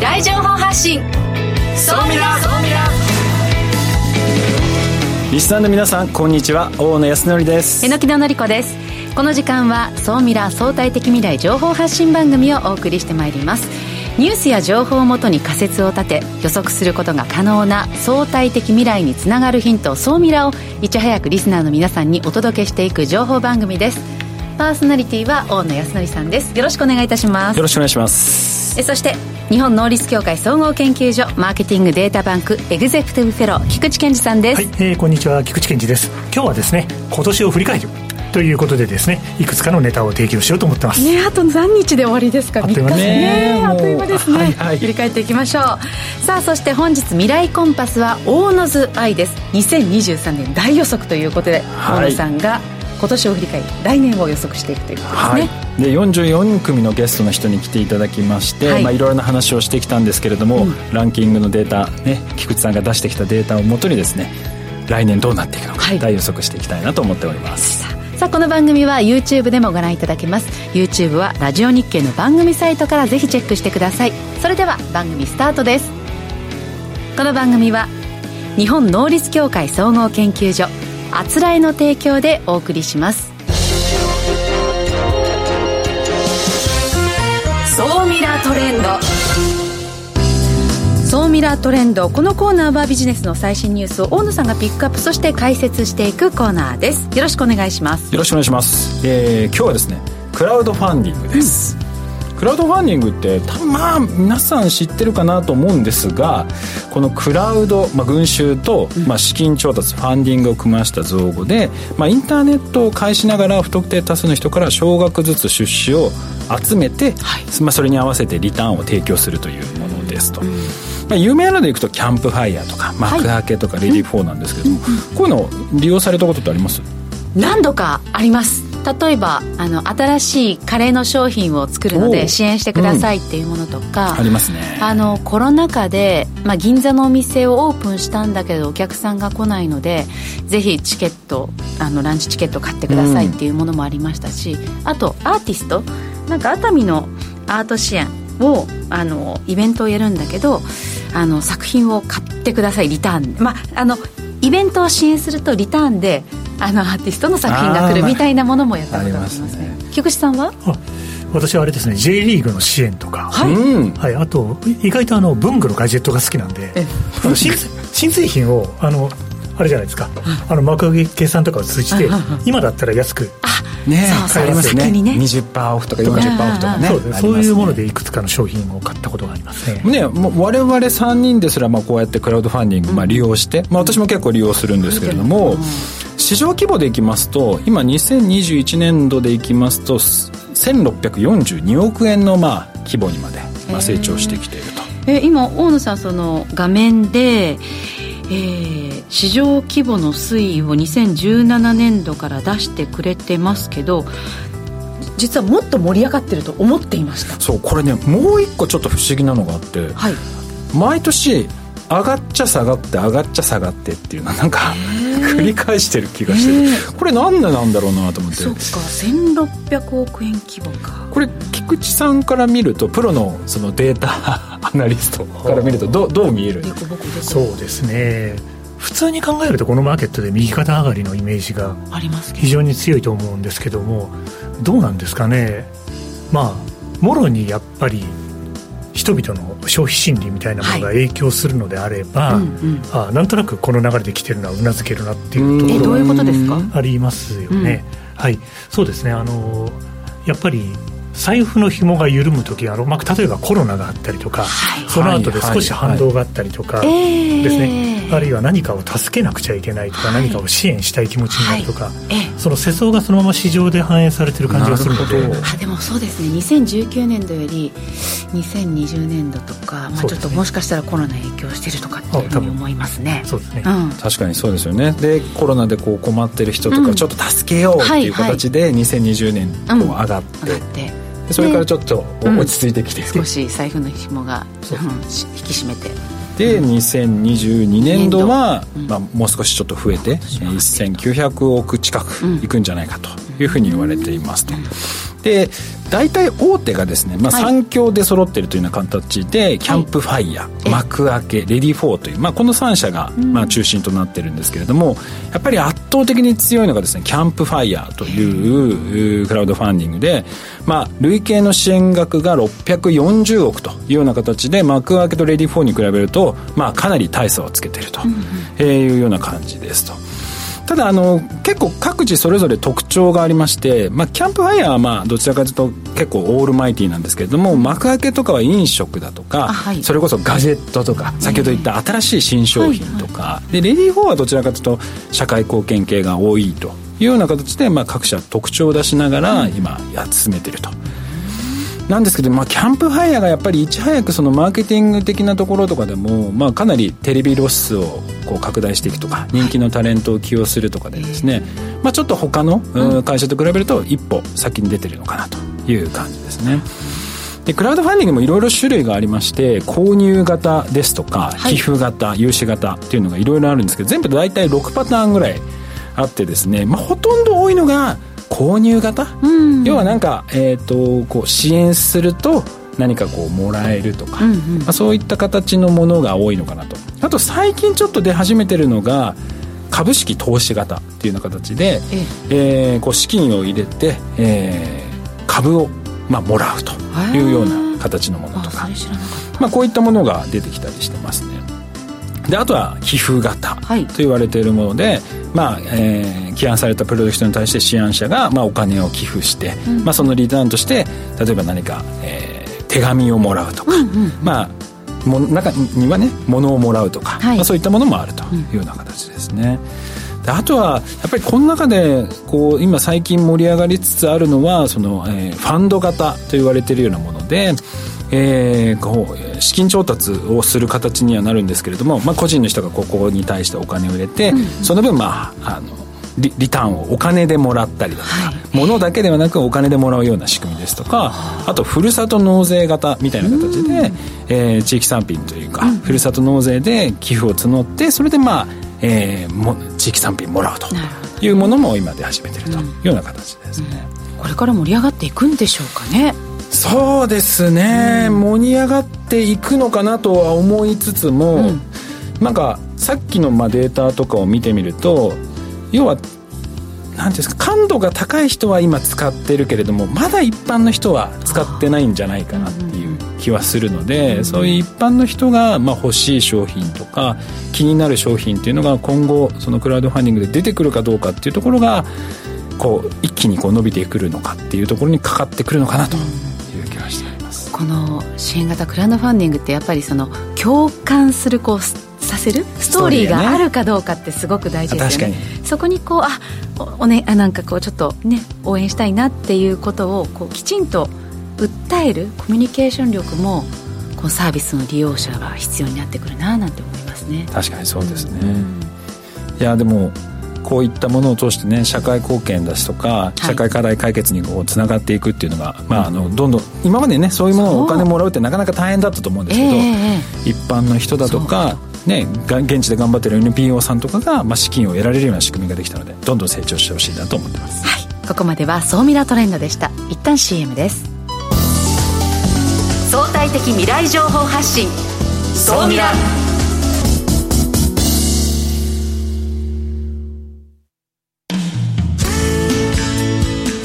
未来情報発信。そうみらそうみらリスナーの皆さんこんにちは。大野康則です。榎木のり子です。この時間は総ミラ相対的未来情報発信番組をお送りしてまいります。ニュースや情報をもとに仮説を立て予測することが可能な相対的未来につながるヒント総ミラをいち早くリスナーの皆さんにお届けしていく情報番組です。パーソナリティは大野康則さんです。よろしくお願いいたします。よろしくお願いします。えそして日本能率協会総合研究所マーケティングデータバンクエグゼクティブフェロー菊池健二さんです。はい、えー、こんにちは菊池健二です。今日はですね今年を振り返る。ということでですねいくつかのネタを提供しようと思ってます。ねあと何日で終わりですか？あっという間です。ねあっという間ですね、はいはい。振り返っていきましょう。さあそして本日未来コンパスは大野津愛です。2023年大予測ということで、はい。大野さんが今年を振り返り来年を予測していくということですね、はい、で44組のゲストの人に来ていただきまして、はい。いまあ、いろいろな話をしてきたんですけれども、ランキングのデータ、ね、菊池さんが出してきたデータをもとにですね来年どうなっていくのか、はい。大予測していきたいなと思っております。さあこの番組は YouTube でもご覧いただけます。YouTube はラジオ日経の番組サイトからぜひチェックしてください。それでは番組スタートです。この番組は日本能率協会総合研究所あつらえの提供でお送りしますトレンド。総ミラートレンド。このコーナーはビジネスの最新ニュースを大野さんがピックアップそして解説していくコーナーです。よろしくお願いします。よろしくお願いします、えー今日はですねクラウドファンディングです、クラウドファンディングって多分まあ皆さん知ってるかなと思うんですがこのクラウド、まあ、群衆と、まあ、資金調達ファンディングを組ました造語で、まあ、インターネットを介しながら不特定多数の人から少額ずつ出資を集めて、まあ、それに合わせてリターンを提供するというものですと。まあ、有名なのでいくとキャンプファイヤーとか幕開けとかレディー4なんですけども、こういうのを利用されたことってあります？何度かあります。例えばあの新しいカレーの商品を作るので支援してくださいっていうものとか、ありますね。あのコロナ禍で、まあ、銀座のお店をオープンしたんだけどお客さんが来ないのでぜひチケットあのランチチケット買ってくださいっていうものもありましたし、あとアーティストなんか熱海のアート支援をあのイベントをやるんだけどあの作品を買ってくださいリターンまああのイベントを支援するとリターンであのアーティストの作品が来るみたいなものもやったことがありますね。ます菊池さんは？あ私はあれですね J リーグの支援とか。はい、うん。はい、あと意外とあの文具のガジェットが好きなんで。あの新新製品をあのあれじゃないですか。あの幕開けさんとかを通じて今だったら安くねそうそうありますよね。先にね。20%オフとか40%オフとかねそういうものでいいくつかの商品を買ったことがありますね。ね、もう我々3人ですらまあこうやってクラウドファンディングまあ利用して、まあ、私も結構利用するんですけれども、市場規模でいきますと今2021年度でいきますと1642億円のまあ規模にまでまあ成長してきていると。え今大野さんその画面で、えー市場規模の推移を2017年度から出してくれてますけど実はもっと盛り上がってると思っていました。そうこれねもう一個ちょっと不思議なのがあってはい。毎年上がっちゃ下がって上がっちゃ下がってっていうのはなんか繰り返してる気がしてこれなんでなんだろうなと思って。そっか1600億円規模か。これ菊池さんから見るとプロのそのデータアナリストから見るとどうどう見える？デコボコデコそうですね。普通に考えるとこのマーケットで右肩上がりのイメージがありますけ非常に強いと思うんですけどもどうなんですかね。まあもろにやっぱり人々の消費心理みたいなものが影響するのであれば、うんうん。あなんとなくこの流れで来てるのはうなずけるなっていうとえどういうころはことですか？ありますよね、はい。そうですね。あのやっぱり財布の紐が緩む時あの、まあ、例えばコロナがあったりとか、はい。その後で少し反動があったりとか、えーですね、あるいは何かを助けなくちゃいけないとか、はい。何かを支援したい気持ちになるとか、ええ。その世相がそのまま市場で反映されてる感じがするので。あでもそうですね。2019年度より2020年度とか、まあ、ちょっともしかしたらコロナ影響してるとかっていうふうに思いますね。そうですね、うん。確かにそうですよね。でコロナでこう困ってる人とうん。かちょっと助けようっていうはいはい。形で2020年こううん。上がって、上がって。でそれからちょっとうん。落ち着いてきて、少し財布の紐が、引き締めて。で2022年度は、うん。まあ、もう少しちょっと増えて1900億近くいくんじゃないかというふうに言われていますと。で大体大手がですね、まあ、3強で揃ってるというような形で、はい、 CAMPFIRE、Makuake READYFOR という、まあ、この3社が、まあ、中心となってるんですけれども、やっぱり圧倒的に強いのがですねキャンプファイヤーというクラウドファンディングで、まあ、累計の支援額が640億というような形で Makuake と READYFOR に比べると、まあ、かなり大差をつけているというような感じですと。ただあの結構各自それぞれ特徴がありまして、まあ、キャンプファイヤーはまあどちらかというと結構オールマイティーなんですけれども Makuake とかは飲食だとか、はい、それこそガジェットとか先ほど言った新しい新商品とか、はいはい、で READYFOR はどちらかというと社会貢献系が多いというような形で、まあ、各社特徴を出しながら今や進めてると。なんですけど、まあ、キャンプファイヤーがやっぱりいち早くそのマーケティング的なところとかでも、まあ、かなりテレビ露出をこう拡大していくとか人気のタレントを起用するとかでですね、まあ、ちょっと他の会社と比べると一歩先に出てるのかなという感じですね。でクラウドファンディングもいろいろ種類がありまして購入型ですとか寄付型、融資型っていうのがいろいろあるんですけど全部大体6パターンぐらいあってですね、まあ、ほとんど多いのが購入型、うん、要はなんか、えーと、こう支援すると何かこうもらえるとか、うんうん、まあ、そういった形のものが多いのかなと。あと最近ちょっと出始めてるのが株式投資型っていうような形で、ええ。ー、こう資金を入れて、えー、株を、まあ、もらうというような形のものとか。まあ、こういったものが出てきたりしてますねであとは寄付型と言われているもので、はい、まあえー、起案されたプロジェクトに対して支援者が、まあ、お金を寄付して、うん、まあ、そのリターンとして例えば何か、えー、手紙をもらうとか、うんうん、まあも中にはね物をもらうとか、はい、まあ、そういったものもあるというような形ですね。であとはやっぱりこの中でこう今最近盛り上がりつつあるのはその、えー、ファンド型と言われているようなもので、えー、こう資金調達をする形にはなるんですけれども、まあ、個人の人がここに対してお金を入れて、うん、その分まああのリリターンをお金でもらったりだとか、はい、物だけではなくお金でもらうような仕組みですとかあとふるさと納税型みたいな形で、えー、地域産品というか、うん、ふるさと納税で寄付を募ってそれでまあ、えー、も地域産品もらうというものも今出始めてるというような形ですね、うん、これから盛り上がっていくんでしょうかねそうですね、うん、盛り上がっていくのかなとは思いつつも、うん、なんかさっきのまあデータとかを見てみると要は何ですか感度が高い人は今使ってるけれどもまだ一般の人は使ってないんじゃないかなっていう気はするので、そういう一般の人がまあ欲しい商品とか気になる商品っていうのが今後そのクラウドファンディングで出てくるかどうかっていうところがこう一気にこう伸びてくるのかっていうところにかかってくるのかなとがしております。この支援型クラウドファンディングってやっぱりその共感するこうさせる？ストーリーがあるかどうかってすごく大事ですよね。そこにこうあおねあなんかこうちょっとね応援したいなっていうことをこうきちんと訴えるコミュニケーション力もこのサービスの利用者が必要になってくるななんて思いますね。確かにそうですね、うん、いやでもこういったものを通してね社会貢献だしとか社会課題解決にこうつながっていくっていうのが、はい、まあ、あのどんどん今までねそういうものをお金もらうってなかなか大変だったと思うんですけど、えー、一般の人だとかね、現地で頑張ってる NPO さんとかが、まあ、資金を得られるような仕組みができたのでどんどん成長してほしいなと思ってます、はい、ここまでは総ミラトレンドでした。一旦 CM です。相対的未来情報発信。総ミラ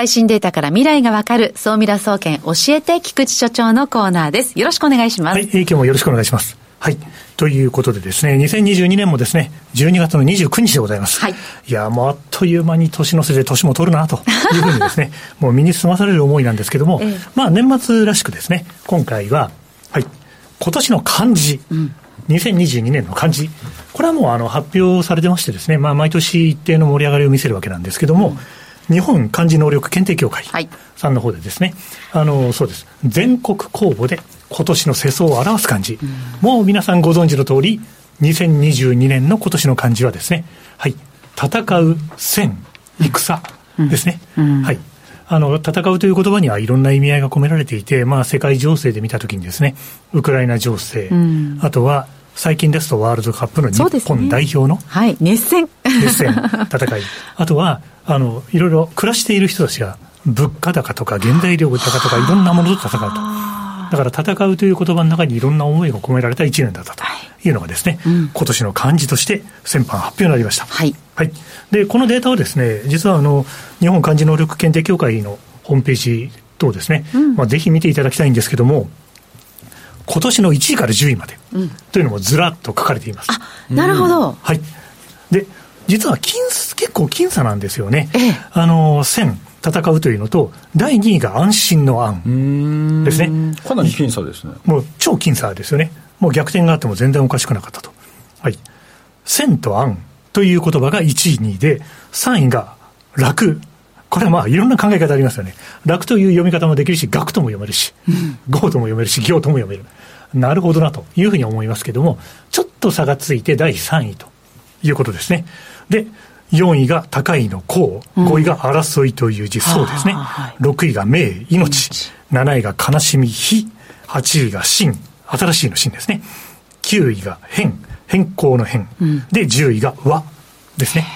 最新データから未来がわかる、総ミラ総研教えて菊池所長のコーナーです。よろしくお願いします。はい、今日もよろしくお願いします。はい。ということでですね、2022年もですね、12月の29日でございます。はい。いや、もうあっという間に年の瀬で年も取るな、というふうにですね、もう身に済まされる思いなんですけども、ええ、まあ年末らしくですね、今回は、今年の漢字、2022年の漢字、これはもうあの発表されてましてですね、まあ、毎年一定の盛り上がりを見せるわけなんですけども、日本漢字能力検定協会はいさんの方でですね、あの、そうです。全国公募で今年の世相を表す漢字。もう皆さんご存知の通り、2022年の今年の漢字はですね、はい、戦う、戦、戦ですね。はい。あの、戦うという言葉にはいろんな意味合いが込められていて、まあ、世界情勢で見たときにですね、ウクライナ情勢、んあとは、最近ですとワールドカップの日本代表のはい熱戦熱戦、戦い。あとは、あの、いろいろ暮らしている人たちが、物価高とか原材料高とかいろんなものと戦うと。だから戦うという言葉の中にいろんな思いが込められた一年だったというのがですね、うん今年の漢字として先般発表になりました。はいはい。で、このデータをですね、実はあの、日本漢字能力検定協会のホームページ等ですね、まあ、ぜひ見ていただきたいんですけども、今年の1位から10位まで、というのもずらっと書かれています。なるほど、はい。で、実は僅結構僅差なんですよね。ええあの、戦、戦うというのと、第2位が安心の安。んですねかなり僅差ですねもう超僅差ですよね。もう逆転があっても全然おかしくなかったと。はい。戦と安という言葉が1位、2位で、3位が楽。これはまあいろんな考え方ありますよね。楽という読み方もできるし、学とも読めるし、語とも読めるし、行とも読める。なるほどなというふうに思いますけども、ちょっと差がついて第3位ということですね。で、4位が高いの功、5位が争いという字、そうですね。はあはい6位が命、命。7位が悲しみ、悲。8位が真、新しいの真ですね。9位が変、変更の変。で、10位が和ですね。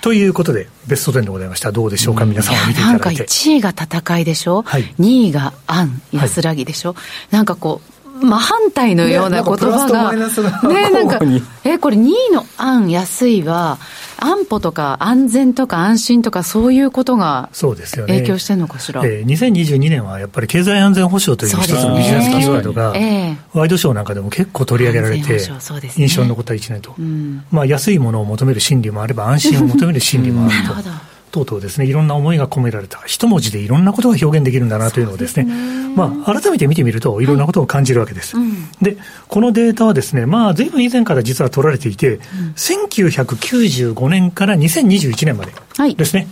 ということで、ベスト10でございました。どうでしょうか、皆さんは見ていなんかただいて。1位が戦いでしょ、はい。2位が安安らぎでしょ、なんかこう真反対のようなね言葉が、ねなんかえこれ2位の安安いは安保とか安全とか安心とかそういうことがそうですよね。影響してるのかしら、えー2022年はやっぱり経済安全保障という一つのビジネスキーワードが、ええ。ワイドショーなんかでも結構取り上げられて印象に残った1年と。うん。まあ、安いものを求める心理もあれば、安心を求める心理もあると。なるほどとうとうですね、いろんな思いが込められた、一文字でいろんなことが表現できるんだなというのをですね、まあ、改めて見てみると、いろんなことを感じるわけです。うん。で、このデータはですね、まあ、ずいぶん以前から実は取られていて、1995年から2021年まではい。ですね、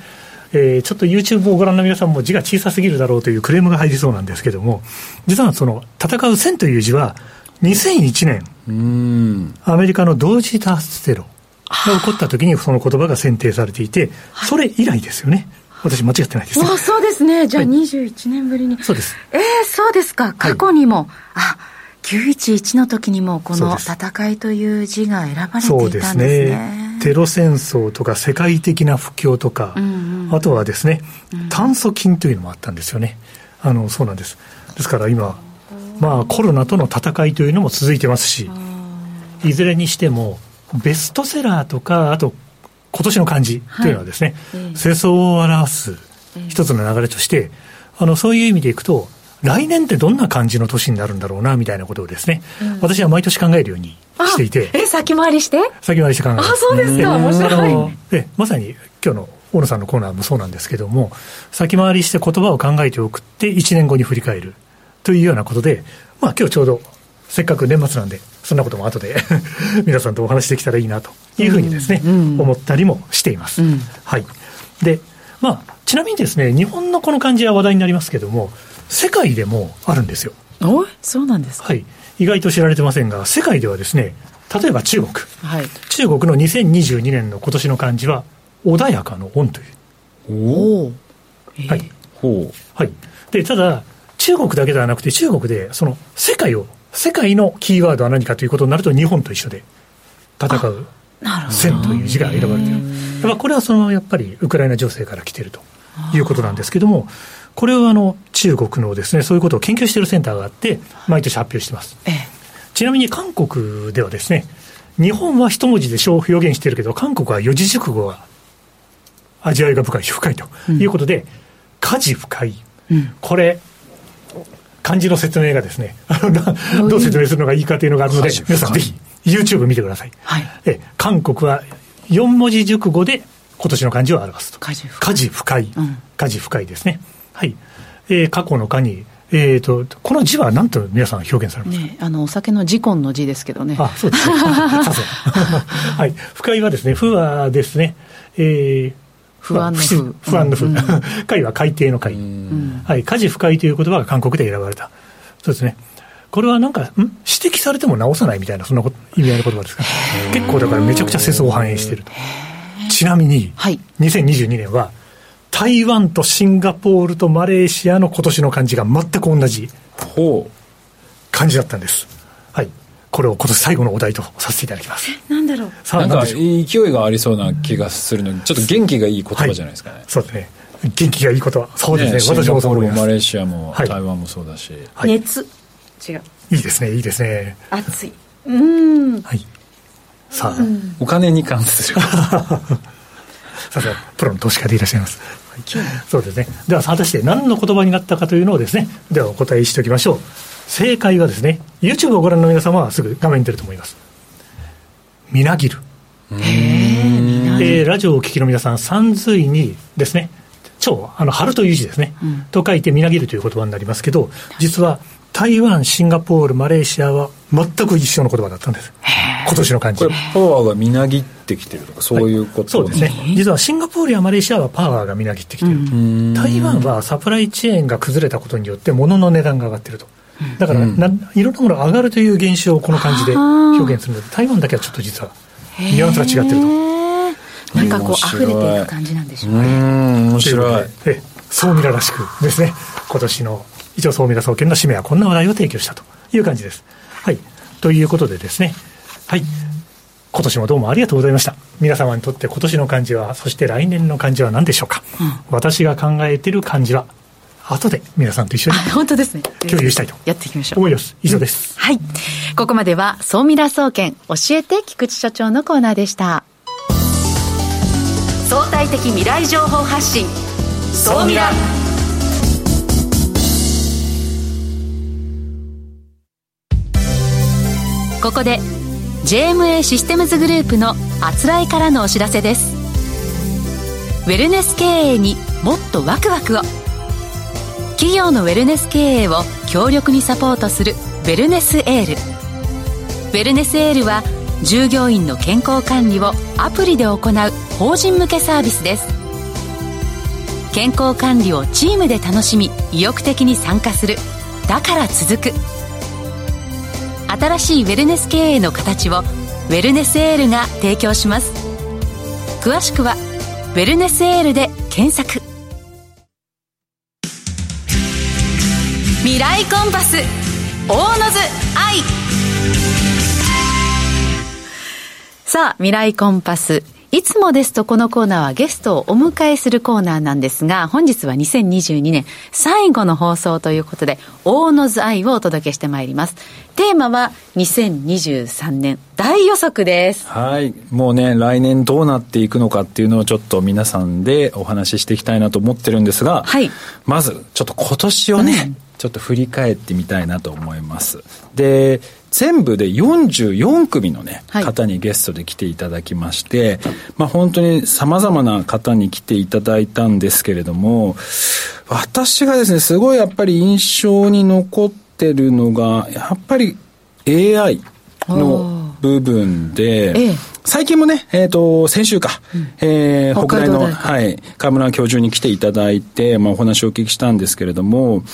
えーちょっと YouTube をご覧の皆さんも字が小さすぎるだろうというクレームが入りそうなんですけども、実はその、戦う戦という字は、2001年、うん。アメリカの同時多発テロが起こった時にその言葉が選定されていて、それ以来ですよね。私間違ってないです。あそうですね。じゃあはい21年ぶりに、そうです。えー、そうですか。過去にも、あ911の時にもこの戦いという字が選ばれてそうでいたんですすね。ね。テロ戦争とか世界的な不況とか、うんうん。あとはですね、炭疽菌というのもあったんですよね。あの、そうなんです。ですから今、まあコロナとの戦いというのも続いてますし、いずれにしても、ベストセラーとか、あと、今年の漢字というのはですね、ええ。世相を表す一つの流れとして、あの、そういう意味でいくと、来年ってどんな感じの年になるんだろうな、みたいなことをですね、私は毎年考えるようにしていて、あえ先回りして？先回りして考えます。あそうですか。面白い。あのえまさに今日の大野さんのコーナーもそうなんですけども、先回りして言葉を考えておくって1年後に振り返るというようなことで、まあ今日ちょうどせっかく年末なんで、そんなことも後で 皆さんとお話しできたらいいなというふうにですね、うん思ったりもしています。うんはい。で、まあ、ちなみにですね、日本のこの漢字は話題になりますけども、世界でもあるんですよ。おいそうなんですか？はい。意外と知られてませんが、世界ではですね、例えば中国。はい中国の2022年の今年の漢字は、穏やかの恩という。おおはい。ほはい。で、ただ、中国だけではなくて、中国で、その、世界を、世界のキーワードは何かということになると、日本と一緒で、戦う、戦という字が選ばれている。やっぱこれはその、やっぱり、ウクライナ情勢から来ているということなんですけども、これはあの、中国のですね、そういうことを研究しているセンターがあって、毎年発表しています。ええ。ちなみに韓国ではですね、日本は一文字で表現しているけど、韓国は四字熟語が味わいが深い、深いということで、家事深い。うん。これ、漢字の説明がですね、どう説明するのがいいかというのがあるので家事、皆さんぜひ YouTube 見てください。はいえ韓国は4文字熟語で今年の漢字を表すと。家事深い家事深いうん。家事深いですね。はい。えー過去の課に、えーと、この字は何と皆さん表現されますか、ね、あのお酒の時根の字ですけどね。あそうですね。はい。不快はですね、不はですね、えー、不安の不。不安の不。海は海底の海。はい。火事不快という言葉が韓国で選ばれた。そうですね。これはなんか、ん？指摘されても直さないみたいな、そんな意味合いの言葉ですか？ら、結構だからめちゃくちゃ世相を反映していると。ちなみに、はい、2022年は、台湾とシンガポールとマレーシアの今年の漢字が全く同じ漢字だったんです。はい。これを今年最後のお題とさせていただきます。なんだろう。さあ、なんか勢いがありそうな気がするのに、ちょっと元気がいい言葉じゃないですかね。はい、そうですね。元気がいいことは、そうですね。ね私もそう思います。マレーシアも台湾もそうだし。はい、熱。違う。いいですね、いいですね。熱い。うん。はい。さあ、お金に関する。さすがプロの投資家でいらっしゃいます。はい、そうですね。では、果たして何の言葉になったかというのをですね、ではお答えしておきましょう。正解はですね、YouTube をご覧の皆様はすぐ画面に出ると思います。みなぎる。えー、ラジオをお聞きの皆さん、三髄にですね、超、あの、春という字ですね、うん、と書いてみなぎるという言葉になりますけど、実は台湾、シンガポール、マレーシアは全く一緒の言葉だったんです。今年の感じ。これ、パワーがみなぎってきてるとか、そういうこと、はい、そうですね。実はシンガポールやマレーシアはパワーがみなぎってきてる。台湾はサプライチェーンが崩れたことによって、物の値段が上がってると。だから、うん、いろんなものが上がるという現象をこの感じで表現するので、台湾だけはちょっと実は、ニュアンスが違ってると。なんかこう、溢れていく感じなんでしょうね。面白い。えそう見ららしくですね、今年の一応総ミラ総研の使命はこんな話題を提供したという感じです。はい。ということでですね、はい。今年もどうもありがとうございました。皆様にとって今年の漢字は、そして来年の漢字は何でしょうか。うん、私が考えている漢字は、後で皆さんと一緒に本当ですね。共有したいとやっていきましょう。思います。以上です、うん、はい。ここまでは総ミラ総研教えて菊池所長のコーナーでした。相対的未来情報発信。総ミラ。ここで JMA システムズグループのあつらいからのお知らせです。ウェルネス経営にもっとワクワクを企業のウェルネス経営を強力にサポートするウェルネスエール。ウェルネスエールは従業員の健康管理をアプリで行う法人向けサービスです。健康管理をチームで楽しみ意欲的に参加する。だから続く。新しいウェルネス経営の形をウェルネスエールが提供します。詳しくは「ウェルネスエール」で検索。未来コンパス大野津愛さあ未来コンパスいつもですとこのコーナーはゲストをお迎えするコーナーなんですが、本日は2022年最後の放送ということで、大野津愛をお届けしてまいります。テーマは2023年大予測です。はい。もうね、来年どうなっていくのかっていうのをちょっと皆さんでお話ししていきたいなと思ってるんですが、はい。まず、ちょっと今年をね、うんちょっと振り返ってみたいなと思います。で、全部で44組のね、はい、方にゲストで来ていただきまして、まあ本当に様々な方に来ていただいたんですけれども、私がですね、すごいやっぱり印象に残ってるのが、やっぱり AI の部分で、ええ、最近もね、えっ、ー、と、先週か、うん、えー、北大の、はい、河村教授に来ていただいて、まあお話をお聞きしたんですけれども、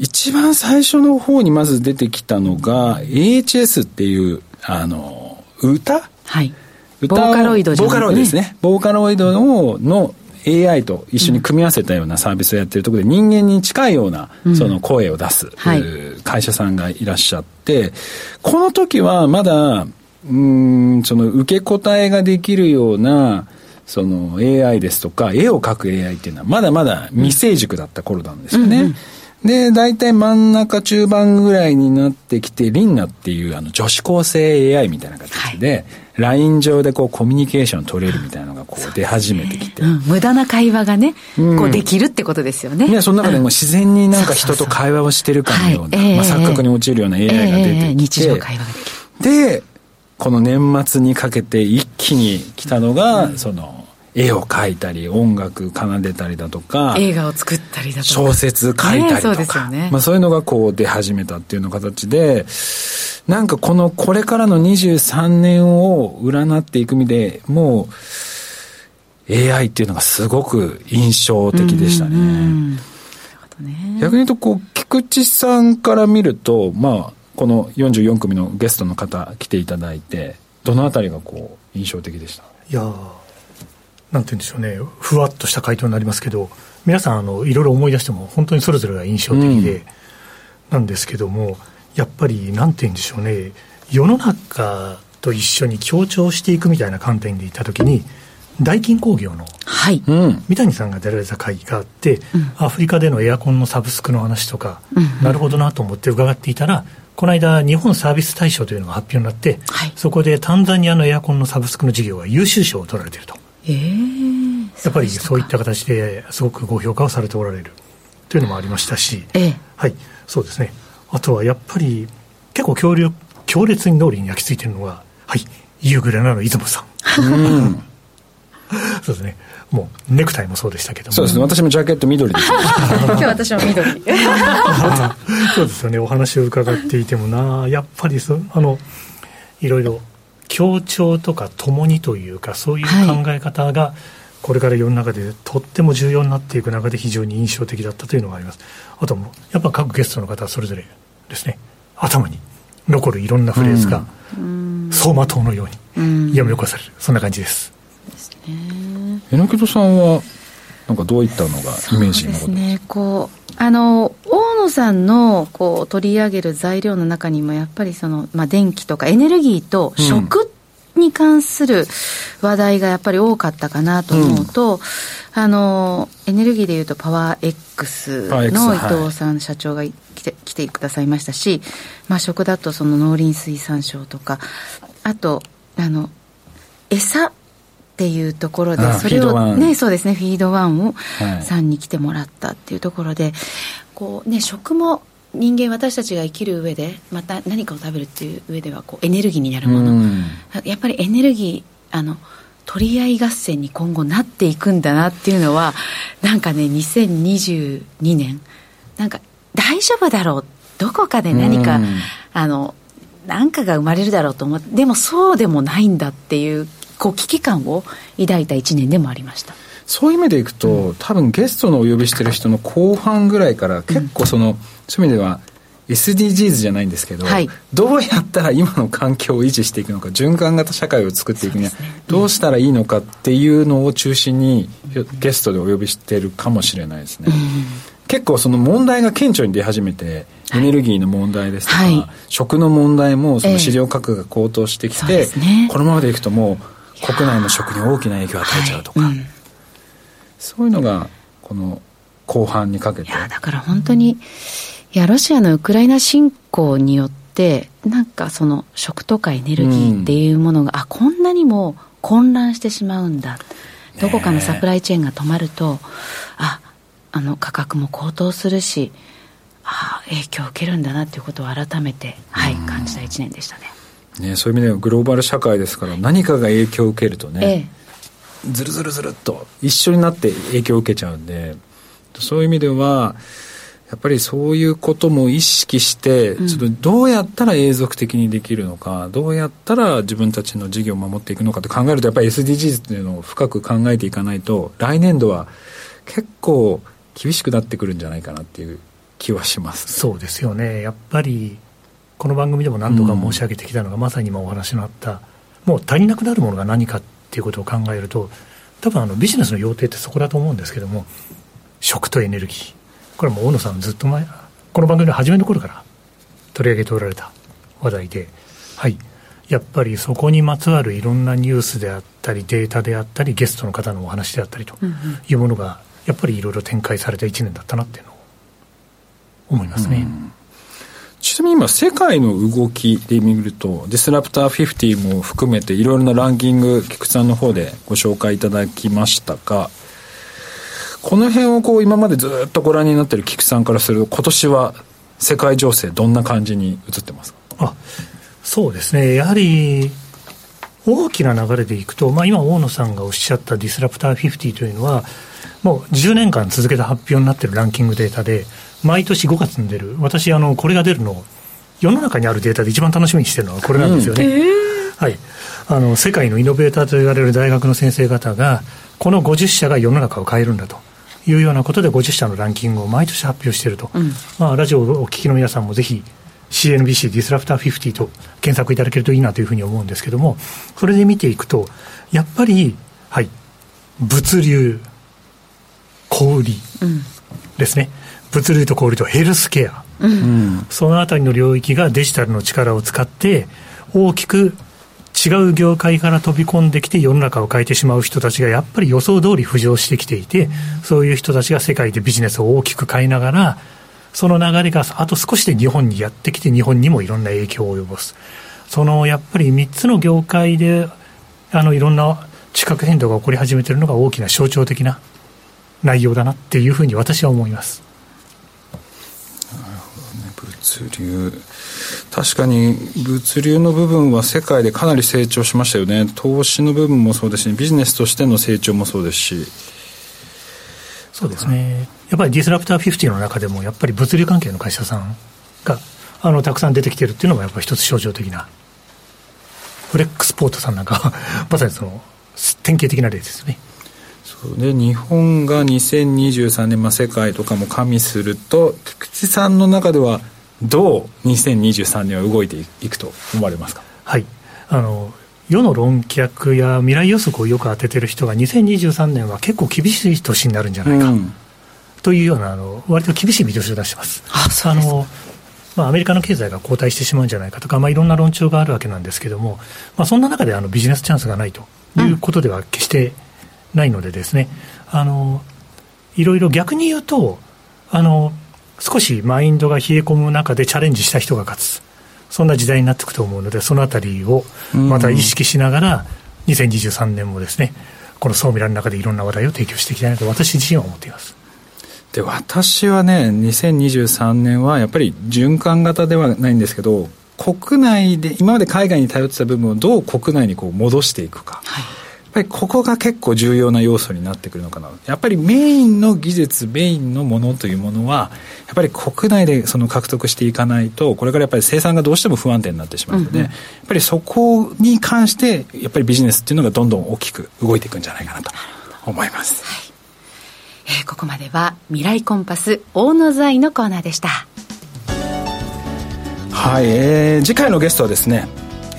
一番最初の方にまず出てきたのが AHS っていうあの歌？はい。歌ボーカロイドボーカロイドですね。ボーカロイドのの AI と一緒に組み合わせたようなサービスをやってるところで、人間に近いようなその声を出す、会社さんがいらっしゃって、この時はまだうんその受け答えができるようなその AI ですとか絵を描く AI っていうのはまだまだ未成熟だった頃なんですよね。うんうんで、大体真ん中中盤ぐらいになってきて、リンナっていうあの女子高生 AI みたいな形で、はい、LINE 上でこうコミュニケーション取れるみたいなのがこう出始めてきて。うん、無駄な会話がね、こうできるってことですよね。いや、その中でも自然になんか 人と会話をしてるかのような、まあ、錯覚に陥るような AI が出てきて、えー、日常会話ができる。で、この年末にかけて一気に来たのが、うん、その絵を描いたり音楽奏でたりだとか映画を作ったりだとか。小説書いたりとか、まあ、そういうのがこう出始めたっていうような形でなんかこのこれからの23年を占っていく意味でもう AI っていうのがすごく印象的でしたね。うん。うん。うんね、逆に言うとこう菊池さんから見るとまあこの44組のゲストの方来ていただいてどのあたりがこう印象的でした？いやなんて言うんでしょうねふわっとした回答になりますけど皆さんあのいろいろ思い出しても本当にそれぞれが印象的で、うん、なんですけどもやっぱりなんて言うんでしょうね世の中と一緒に協調していくみたいな観点でいったときにダイキン工業のはい。三谷さんが出られた会議があって、うん、アフリカでのエアコンのサブスクの話とか、うん、なるほどなと思って伺っていたらこの間、日本サービス大賞というのが発表になって、はい、そこでタンザニアのエアコンのサブスクの事業が優秀賞を取られていると。えー、やっぱりそういった形ですごくご評価をされておられるというのもありましたし、えー、はい、そうですね。あとはやっぱり結構強烈強烈に脳裏に焼き付いているのが、はい、夕暮れなの出雲さん。うん そうですね。もう、ネクタイもそうでしたけども。そうですね。私もジャケット緑です。今日私も緑。そうですよね。お話を伺っていてもな、やっぱりそ、あの、いろいろ、協調とか共にというか、そういう考え方が、これから世の中でとっても重要になっていく中で非常に印象的だったというのがあります。あとも、やっぱ各ゲストの方それぞれですね、頭に残るいろんなフレーズが、走馬灯のように読み起こされる、そんな感じです。ですね。榎戸さんはなんかどういったのがイメージに残ってね。こうあのさんのこう取り上げる材料の中にもやっぱりその、まあ、電気とかエネルギーと食に関する話題がやっぱり多かったかなと思うと、うん、あのエネルギーでいうとパワー X の伊藤さん社長が来て,、来てくださいましたし、まあ、食だとその農林水産省とかあとあの餌っていうところで、それをね、そうですね、フィードワンをさんに来てもらったっていうところで、こうね、食も人間私たちが生きる上でまた何かを食べるっていう上ではこうエネルギーになるもの、やっぱりエネルギーあの取り合い合戦に今後なっていくんだなっていうのはなんかね2022年なんか大丈夫だろう。どこかで何か、あの何かが生まれるだろうと思ってでもそうでもないんだっていうこう危機感を抱いた1年でもありましたそういう意味でいくと、うん、多分ゲストのお呼びしてる人の後半ぐらいから結構その、うん、そういう意味では SDGs じゃないんですけど、はい、どうやったら今の環境を維持していくのか循環型社会を作っていくにはどうしたらいいのかっていうのを中心にゲストでお呼びしてるかもしれないですね、うん、結構その問題が顕著に出始めてエネルギーの問題ですとか、はい、食の問題もその飼料価格が高騰してきて、えーね、このままでいくともう国内の食に大きな影響を与えちゃうとか、はい。うん、そういうのがこの後半にかけて。いやだから本当にいやロシアのウクライナ侵攻によってなんかその食とかエネルギーっていうものが、うん、あこんなにも混乱してしまうんだ。どこかのサプライチェーンが止まると、ああの価格も高騰するしあ影響を受けるんだなっていうことを改めて、はい、感じた1年でしたね。ね、そういう意味ではグローバル社会ですから何かが影響を受けるとね、ええ、ずるずるずるっと一緒になって影響を受けちゃうんでそういう意味ではやっぱりそういうことも意識して、ちょっとどうやったら永続的にできるのか、どうやったら自分たちの事業を守っていくのかって考えると、やっぱり SDGs っていうのを深く考えていかないと、来年度は結構厳しくなってくるんじゃないかなっていう気はします、ね、そうですよね。やっぱりこの番組でも何度か申し上げてきたのが、うん、まさに今お話のあったもう足りなくなるものが何かっていうことを考えると多分あのビジネスの要諦ってそこだと思うんですけども食とエネルギー。これも大野さんずっと前この番組の初めの頃から取り上げておられた話題ではい。やっぱりそこにまつわるいろんなニュースであったりデータであったりゲストの方のお話であったりというものがやっぱりいろいろ展開された1年だったなっていうのを思いますね。うんちなみに今、世界の動きで見ると、ディスラプター50も含めて、いろいろなランキング、菊池さんの方でご紹介いただきましたが、この辺をこう今までずっとご覧になってる菊池さんからすると、今年は世界情勢、どんな感じに映ってますか？あそうですね、やはり大きな流れでいくと、まあ、今、大野さんがおっしゃったディスラプター50というのは、もう10年間続けた発表になっているランキングデータで、毎年5月に出る、私、あのこれが出るの、世の中にあるデータで一番楽しみにしてるのはこれなんですよね。うん。えー、はい、あの世界のイノベーターと言われる大学の先生方が、この50社が世の中を変えるんだと。いうようなことで50社のランキングを毎年発表していると、うん、まあ、ラジオをお聞きの皆さんもぜひ CNBC ディスラプター50と検索いただけるといいなというふうに思うんですけども、それで見ていくと、やっぱり、はい、物流、小売ですね、うん、物流と小売とヘルスケア、うん、そのあたりの領域がデジタルの力を使って、大きく違う業界から飛び込んできて世の中を変えてしまう人たちがやっぱり予想通り浮上してきていて、そういう人たちが世界でビジネスを大きく変えながら、その流れがあと少しで日本にやってきて、日本にもいろんな影響を及ぼす。そのやっぱり3つの業界で、あのいろんな地殻変動が起こり始めているのが大きな象徴的な内容だなっていうふうに私は思います。流。確かに物流の部分は世界でかなり成長しましたよね。投資の部分もそうですし、ビジネスとしての成長もそうですし。そうですね。やっぱりディスラプター50の中でも、やっぱり物流関係の会社さんが、あの、たくさん出てきてるっていうのが、やっぱり一つ象徴的な。フレックスポートさんなんか まさにその、典型的な例ですね。そうで日本が2023年、まあ、世界とかも加味すると菊池さんの中ではどう2023年は動いていくと思われますか？はい。あの世の論客や未来予測をよく当ててる人が2023年は結構厳しい年になるんじゃないか、うん、というようなあの割と厳しい見通しを出してます。ああのまあ、アメリカの経済が後退してしまうんじゃないかとか、まあ、いろんな論調があるわけなんですけれども、まあ、そんな中であのビジネスチャンスがないということでは決してないのでですね、うん、あのいろいろ逆に言うとあの少しマインドが冷え込む中でチャレンジした人が勝つ。そんな時代になっていくと思うのでそのあたりをまた意識しながら、2023年もですねこの総ミラの中でいろんな話題を提供していきたいなと私自身は思っています。で私はね2023年はやっぱり循環型ではないんですけど国内で今まで海外に頼ってた部分をどう国内にこう戻していくか、はい、ぱりここが結構重要な要素になってくるのかな。やっぱりメインの技術メインのものというものはやっぱり国内でその獲得していかないとこれからやっぱり生産がどうしても不安定になってしまうので、うんうん、やっぱりそこに関してやっぱりビジネスっていうのがどんどん大きく動いていくんじゃないかなと思います。はい。えー、ここまでは未来コンパス大野財のコーナーでした。はい、えー、次回のゲストはですね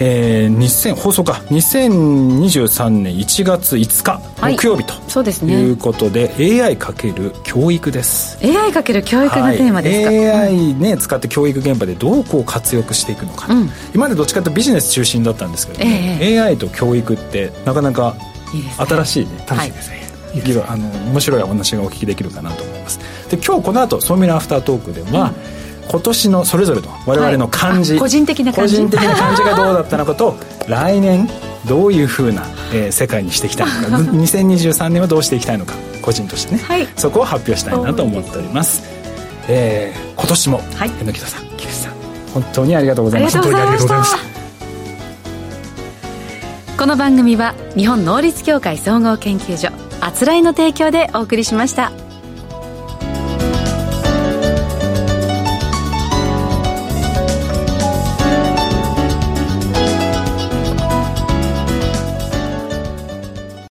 えー、2000放送か。2023年1月5日、はい、木曜日と。そうです、ね、いうことで AI かける教育です。AI かける教育がテーマですか、はい、AI ね、使って教育現場でどうこう活用していくのか、うん、今までどっちかというとビジネス中心だったんですけど、ね、えー、AI と教育ってなかなか新しいね、楽しいですね、あの面白いお話がお聞きできるかなと思います。で今日この後ソーミラアフタートークでは、うん、今年のそれぞれの我々の漢字、はい、個人的な漢字個人的な漢字がどうだったのかと 来年どういうふうな、えー、世界にしていきたいのか 2023年はどうしていきたいのか個人としてね、はい、そこを発表したいなと思っております、えー、今年も、はい、榎田さん菊池さん本当にありがとうございました。本当にありがとうございました。この番組は日本能率協会総合研究所あつらいの提供でお送りしました。